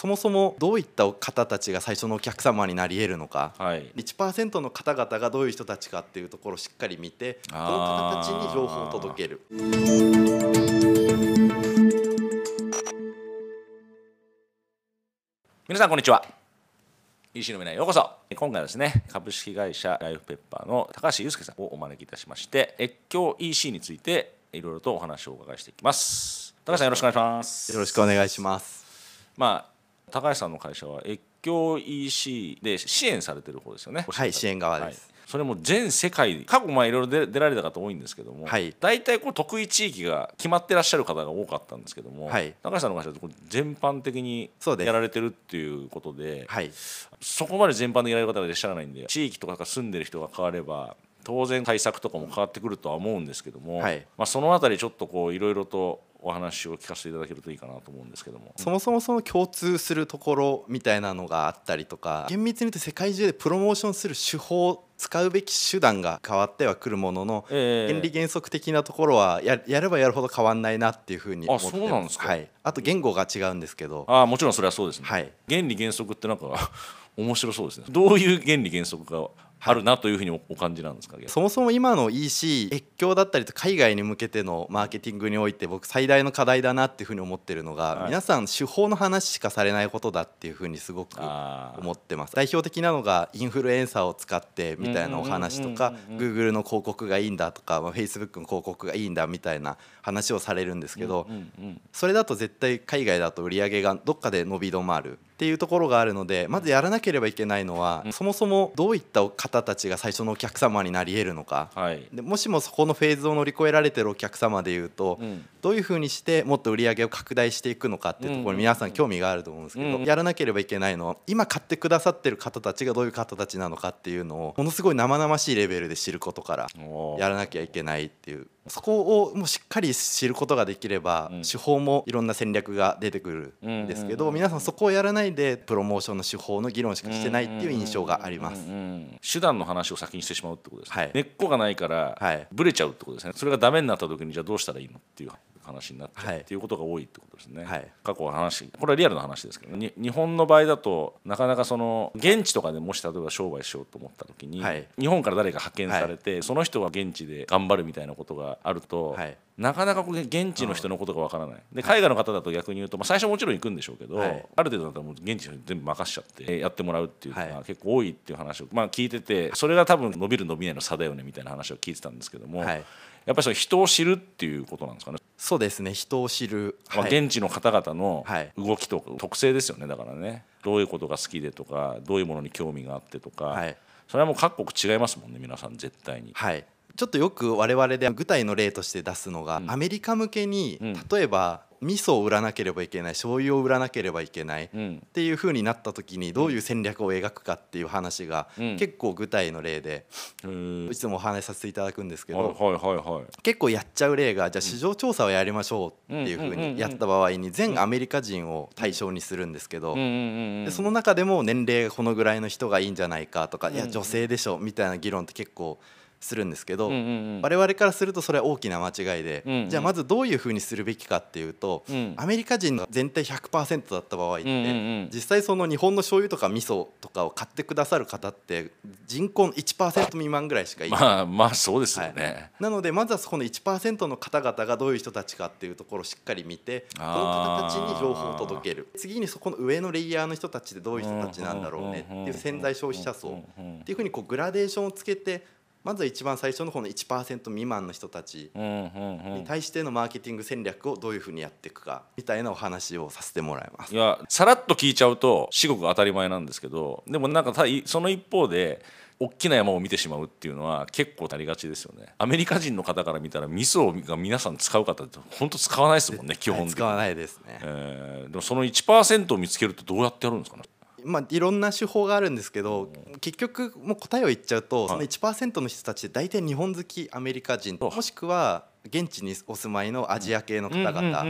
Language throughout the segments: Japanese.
そもそもどういった方たちが最初のお客様になり得るのか、はい、1%の方々がどういう人たちかっていうところをしっかり見てこの方たちに情報を届ける。皆さんこんにちは。EC の皆へようこそ。今回はですね株式会社ライフペッパーの高橋祐介さんをお招きいたしまして越境 EC についていろいろとお話をお伺いしていきます。高橋さんよろしくお願いします。よろしくお願いします。まあ高橋さんの会社は越境 EC で支援されてる方ですよね。はい支援側です、はい。それも全世界過去まあいろいろ出られた方多いんですけども、はい、大体こう得意地域が決まってらっしゃる方が多かったんですけども、はい、高橋さんの会社って全般的にやられてるっていうことではい、そこまで全般的にやられる方がいらっしゃらないんで地域とか住んでる人が変われば当然対策とかも変わってくるとは思うんですけども、はい、まあ、その辺りちょっとこういろいろとお話を聞かせていただけるといいかなと思うんですけども。そもそもその共通するところみたいなのがあったりとか厳密に言うと世界中でプロモーションする手法使うべき手段が変わってはくるものの、えー、原理原則的なところはややればやるほど変わんないなっていうふうに思ってます。はい、あと言語が違うんですけど。あもちろんそれはそうですね、はい、原理原則ってなんか 面白そうですね。どういう原理原則があるなというふうにお感じなんですかそもそも今の EC 越境だったりと海外に向けてのマーケティングにおいて僕最大の課題だなっていうふうに思ってるのが、はい、皆さん手法の話しかされないことだっていうふうにすごく思ってます。代表的なのがインフルエンサーを使ってみたいなお話とか Google の広告がいいんだとか、まあ、Facebook の広告がいいんだみたいな話をされるんですけど、それだと絶対海外だと売り上げがどっかで伸び止まるっていうところがあるのでまずやらなければいけないのは、そもそもどういった方たちが最初のお客様になり得るのか、はい、でもしもそこのフェーズを乗り越えられてるお客様でいうと、うん、どういうふうにしてもっと売り上げを拡大していくのかっていうところに皆さん興味があると思うんですけど、やらなければいけないのは今買ってくださってる方たちがどういう方たちなのかっていうのをものすごい生々しいレベルで知ることからやらなきゃいけないっていうそこをもうしっかり知ることができれば、手法もいろんな戦略が出てくるんですけど、皆さんそこをやらないでプロモーションの手法の議論しかしてないっていう印象があります。手段の話を先にしてしまうってことです、はい、根っこがないから、はい、ブレちゃうってことですね。それがダメになった時にじゃあどうしたらいいのっていう話になっちゃうっていうことが多いってことですね、はい、過去の話。これはリアルな話ですけど、ね、日本の場合だとなかなかその現地とかでもし例えば商売しようと思った時に、はい、日本から誰か派遣されて、はい、その人は現地で頑張るみたいなことがあると、なかなか現地の人のことがわからない。で海外の方だと逆に言うと、まあ、最初もちろん行くんでしょうけど、ある程度だったらもう現地の人に全部任しちゃってやってもらうっていうのが結構多いっていう話を、まあ、聞いててそれが多分伸びる伸びないの差だよねみたいな話を聞いてたんですけども。やっぱりその人を知るっていうことなんですかね。そうですね。人を知る、まあ、現地の方々の動きと特性ですよね。だからね。どういうことが好きでとかどういうものに興味があってとか、はい、それはもう各国違いますもんね皆さん絶対に。はい。ちょっとよく我々で具体の例として出すのが、うん、アメリカ向けに、例えば味噌を売らなければいけない醤油を売らなければいけない、っていうふうになった時にどういう戦略を描くかっていう話が結構具体の例で、いつもお話しさせていただくんですけど、結構やっちゃう例がじゃあ市場調査をやりましょうっていうふうにやった場合に全アメリカ人を対象にするんですけどでその中でも年齢がこのぐらいの人がいいんじゃないかとかいや女性でしょみたいな議論って結構。するんですけど、うんうんうん、我々からするとそれは大きな間違いで、うんうん、じゃあまずどういうふうにするべきかっていうと、うん、アメリカ人の全体100%だった場合って、うんうんうん、実際その日本の醤油とか味噌とかを買ってくださる方って人口の1%未満ぐらいしかいない、まあまあそうですよね、はい、なのでまずはそこの1%の方々がどういう人たちかっていうところをしっかり見てこの方たちに情報を届ける。次にそこの上のレイヤーの人たちでどういう人たちなんだろうねっていう潜在消費者層っていうふうにこうグラデーションをつけてまずは一番最初のこの1%未満の人たちに対してのマーケティング戦略をどういうふうにやっていくかみたいなお話をさせてもらいます。いやさらっと聞いちゃうと至極当たり前なんですけどでもなんかその一方で大きな山を見てしまうっていうのは結構ありがちですよね。アメリカ人の方から見たら味噌が皆さん使う方って本当使わないですもんね基本的に。使わないですね、えー、でもその1%を見つけるとどうやってやるんですかねまあ、いろんな手法があるんですけど結局もう答えを言っちゃうとその1%の人たちで大体日本好きアメリカ人もしくは現地にお住まいのアジア系の方々って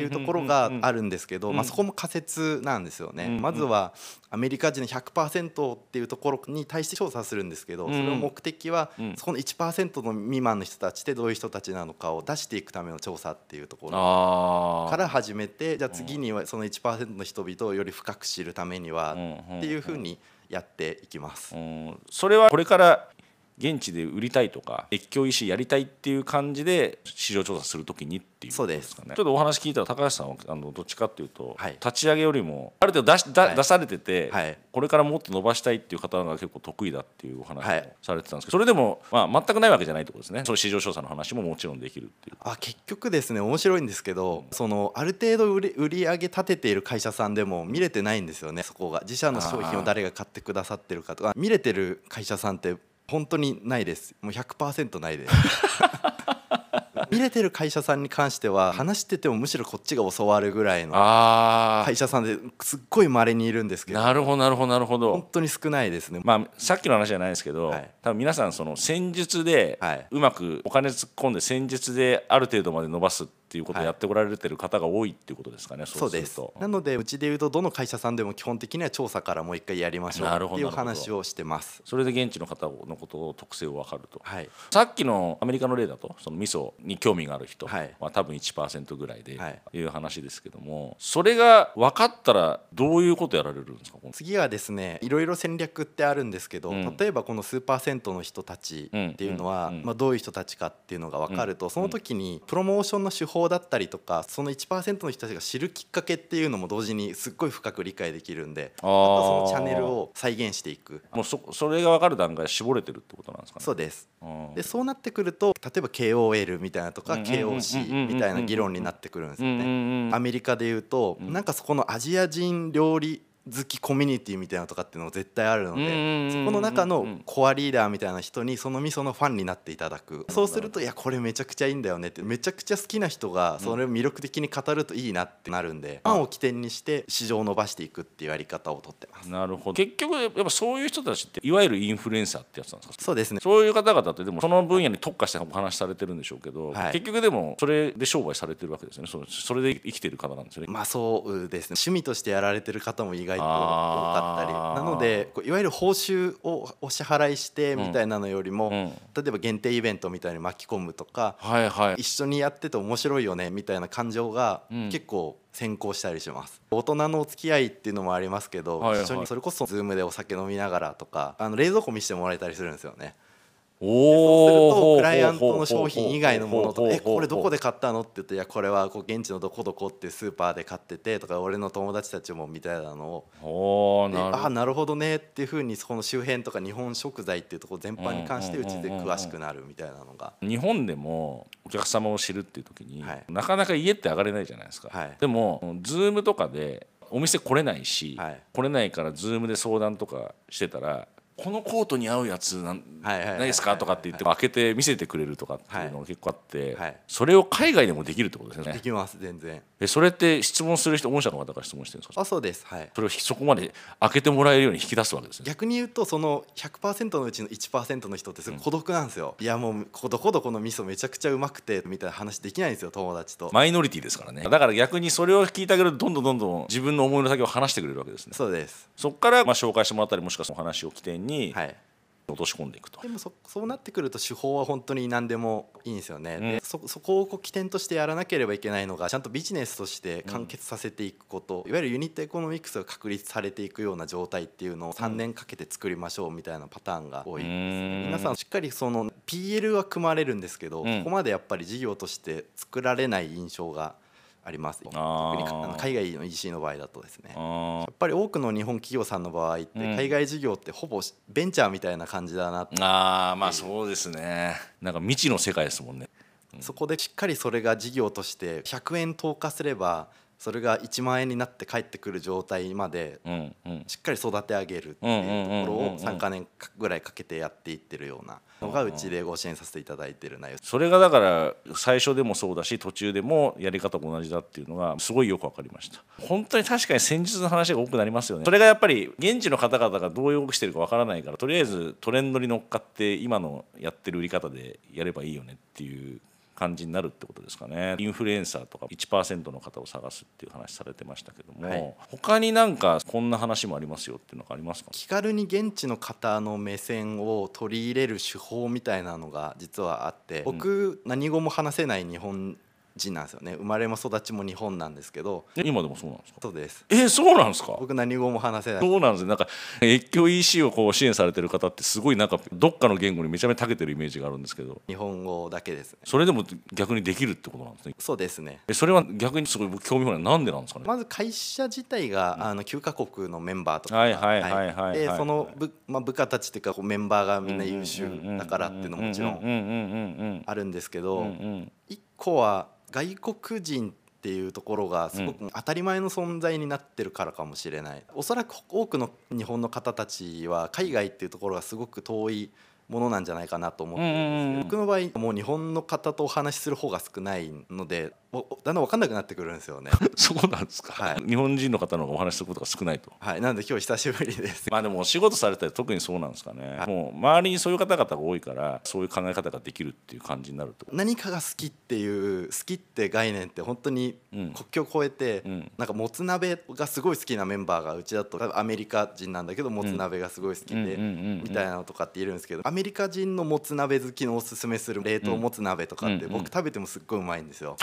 いうところがあるんですけど、まあ、そこも仮説なんですよね。まずはアメリカ人の100%っていうところに対して調査するんですけどその目的はそこの1%の未満の人たちってどういう人たちなのかを出していくための調査っていうところから始めてじゃあ次にはその1%の人々をより深く知るためにはっていうふうにやっていきます。それはこれから現地で売りたいとか越境医師やりたいっていう感じで市場調査するときにっていうことですかね。ちょっとお話聞いたら高橋さんはあのどっちかっていうと、はい、立ち上げよりもある程度出し、はい、出されてて、はい、これからもっと伸ばしたいっていう方が結構得意だっていうお話をされてたんですけど、それでも、まあ、全くないわけじゃないってことですね。その市場調査の話ももちろんできるっていう。あ結局ですね面白いんですけど、そのある程度売り売り上げ立てている会社さんでも見れてないんですよね。そこが自社の商品を誰が買ってくださってるかとか見れてる会社さんって本当にないです。もう100%ないです。見れてる会社さんに関しては話しててもむしろこっちが教わるぐらいの会社さんですっごい稀にいるんですけどなるほどなるほどなるほど。本当に少ないですね。まあさっきの話じゃないですけど、はい、多分皆さんその戦術でうまくお金突っ込んで戦術である程度まで伸ばすってっていうことをやってこられてる方が多いっていうことですかね、はい、そうです。なのでうちでいうとどの会社さんでも基本的には調査からもう一回やりましょうっていう話をしてます。それで現地の方のことを特性を分かると、はい、さっきのアメリカの例だとその味噌に興味がある人、は多分1%ぐらいでい。う話ですけどもそれが分かったらどういうことやられるんですか？次はですねいろいろ戦略ってあるんですけど、うん、例えばこの数パーセントの人たちっていうのは、まあ、どういう人たちかっていうのが分かると、その時にプロモーションの手法だったりとかその1%の人たちが知るきっかけっていうのも同時にすっごい深く理解できるんであとそのチャンネルを再現していく。もうそそれが分かる段階で絞れてるってことなんですかね。そうです。でそうなってくると例えば KOL みたいなとか KOC みたいな議論になってくるんですよね。アメリカでいうとなんかそこのアジア人料理好きコミュニティみたいなとかっていうのも絶対あるのでそこの中のコアリーダーみたいな人にその味噌のファンになっていただく。そうするといやこれめちゃくちゃいいんだよねって。めちゃくちゃ好きな人がそれを魅力的に語るといいなってなるんでファンを起点にして市場を伸ばしていくっていうやり方をとってます。なるほど。結局やっぱそういう人たちっていわゆるインフルエンサーってやつなんですか？そうですね。そういう方々ってでもその分野に特化してお話しされてるんでしょうけど、はい、結局でもそれで商売されてるわけですよね。それで生きてる方なんですよね。まあそうですね。趣味としてやられてる方も意外とかったりなのでいわゆる報酬をお支払いしてみたいなのよりも、うん、例えば限定イベントみたいに巻き込むとか、はいはい、一緒にやってて面白いよねみたいな感情が結構先行したりします、大人のお付き合いっていうのもありますけど、はいはい、一緒にそれこそ Zoom でお酒飲みながらとかあの冷蔵庫見せてもらえたりするんですよね。そうするとクライアントの商品以外のものと「えこれどこで買ったの?」って言って「いやこれはこう現地のどこどこってスーパーで買ってて」とか俺の友達たちもみたいなのを。ああなるほどねっていうふうにその周辺とか日本食材っていうところ全般に関してうちで詳しくなるみたいなのが。日本でもお客様を知るっていう時に、はい、なかなか家って上がれないじゃないですか。はい、でも Zoom とかでお店来れないし、はい、来れないから Zoom で相談とかしてたらこのコートに合うやつなんないですか？とかって言って開けて見せてくれるとかっていうのが結構あって、それを海外でもできるってことですよね。できます全然。えそれって質問する人御社の方から質問してるんですか？あそうです。はい。それをそこまで開けてもらえるように引き出すわけですね。逆に言うとその100%のうちの1%の人ってすごい孤独なんですよ、うん、いやもうどこどこの味噌めちゃくちゃうまくてみたいな話できないんですよ友達と。マイノリティですからね。だから逆にそれを聞いてあげるとどんどんどんどん自分の思いの先を話してくれるわけですね。そうです。そこからまあ紹介してもらったりもしくはその話を起点に、はい。落とし込んでいくと。でもそそうなってくると手法は本当に何でもいいんですよね、うん、でそそこをこう起点としてやらなければいけないのがちゃんとビジネスとして完結させていくこと、うん、いわゆるユニットエコノミクスが確立されていくような状態っていうのを3年かけて作りましょうみたいなパターンが多いです、ね、皆さんしっかりその PL は組まれるんですけど、うん、ここまでやっぱり事業として作られない印象があります。特に海外の EC の場合だとですね。やっぱり多くの日本企業さんの場合って海外事業ってほぼベンチャーみたいな感じだなって。ああまあそうですね。なんか未知の世界ですもんね、うん、そこでしっかりそれが事業として100円投下すればそれが1万円になって帰ってくる状態までしっかり育て上げるっていうところを3か年ぐらいかけてやっていってるようなのがうちでご支援させていただいてる内容。それがだから最初でもそうだし途中でもやり方も同じだっていうのがすごいよく分かりました。本当に確かに戦術の話が多くなりますよね。それがやっぱり現地の方々がどう動きしてるか分からないからとりあえずトレンドに乗っかって今のやってる売り方でやればいいよねっていう感じになるってことですかね。インフルエンサーとか1%の方を探すっていう話されてましたけども、はい、他になんかこんな話もありますよっていうのがありますか？気軽に現地の方の目線を取り入れる手法みたいなのが実はあって僕、何語も話せない日本人なんですよね。生まれも育ちも日本なんですけど。今でもそうなんですか？そうです。えそうなんですか？僕何語も話せない。そうなんですね。なんか越境 EC をこう支援されてる方ってすごいなんかどっかの言語にめちゃめちゃ長けてるイメージがあるんですけど。日本語だけですね。それでも逆にできるってことなんですね？そうですね。えそれは逆にすごい興味本位なんでなんですかね？まず会社自体が、うん、あの9カ国のメンバーとか。はいはいはいはい、はい、でその部,、まあ、部下たちっていうかメンバーがみんな優秀だからっていうのももちろんあるんですけど一個は外国人っていうところがすごく当たり前の存在になってるからかもしれない、うん、おそらく多くの日本の方たちは海外っていうところがすごく遠いものなんじゃないかなと思ってるんですけど、僕の場合もう日本の方とお話しする方が少ないのでだんだん分かんなくなってくるんですよね。そうなんですか、はい、日本人の方のお話しすることが少ないと。はい。なんで今日久しぶりです。まあでもお仕事されたら特にそうなんですかね、はい、もう周りにそういう方々が多いからそういう考え方ができるっていう感じになると。何かが好きっていう好きって概念って本当に国境を越えて、うん、なんかもつ鍋がすごい好きなメンバーがうちだとアメリカ人なんだけどもつ鍋がすごい好きでみたいなのとかっているんですけどアメリカ人のもつ鍋好きのおすすめする冷凍もつ鍋とかって僕食べてもすっごいうまいんですよ。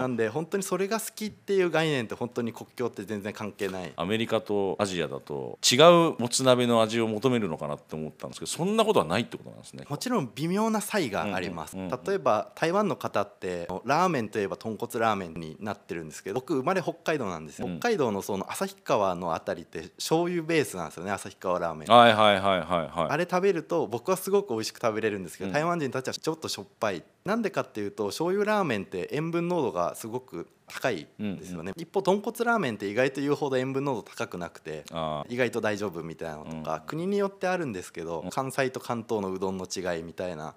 なんで本当にそれが好きっていう概念って本当に国境って全然関係ない。アメリカとアジアだと違うもつ鍋の味を求めるのかなって思ったんですけどそんなことはないってことなんですね。もちろん微妙な差異があります、例えば台湾の方ってラーメンといえば豚骨ラーメンになってるんですけど僕生まれ北海道なんですよ、うん、北海道のその旭川のあたりって醤油ベースなんですよね旭川ラーメン。はいはいはいはいはい。あれ食べると僕はすごく美味しく食べれるんですけど、うん、台湾人たちはちょっとしょっぱい。なんでかっていうと醤油ラーメンって塩分濃度がすごく高いですよね、うん、一方豚骨ラーメンって意外と言うほど塩分濃度高くなくて意外と大丈夫みたいなのとか、うん、国によってあるんですけど関西と関東のうどんの違いみたいな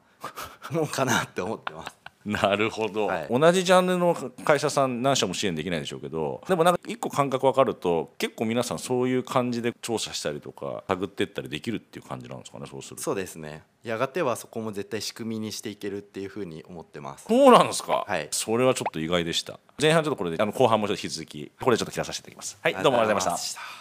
もんかなって思ってます。なるほど、はい、同じジャンルの会社さん何社も支援できないでしょうけどでもなんか一個感覚分かると結構皆さんそういう感じで調査したりとか探っていったりできるっていう感じなんですかねそうするそうですね。やがてはそこも絶対仕組みにしていけるっていうふうに思ってます。そうなんですか。はい。それはちょっと意外でした。前半ちょっとこれであの後半もちょっと引き続きこれちょっと切らさせていただきます。はいどうもありがとうございました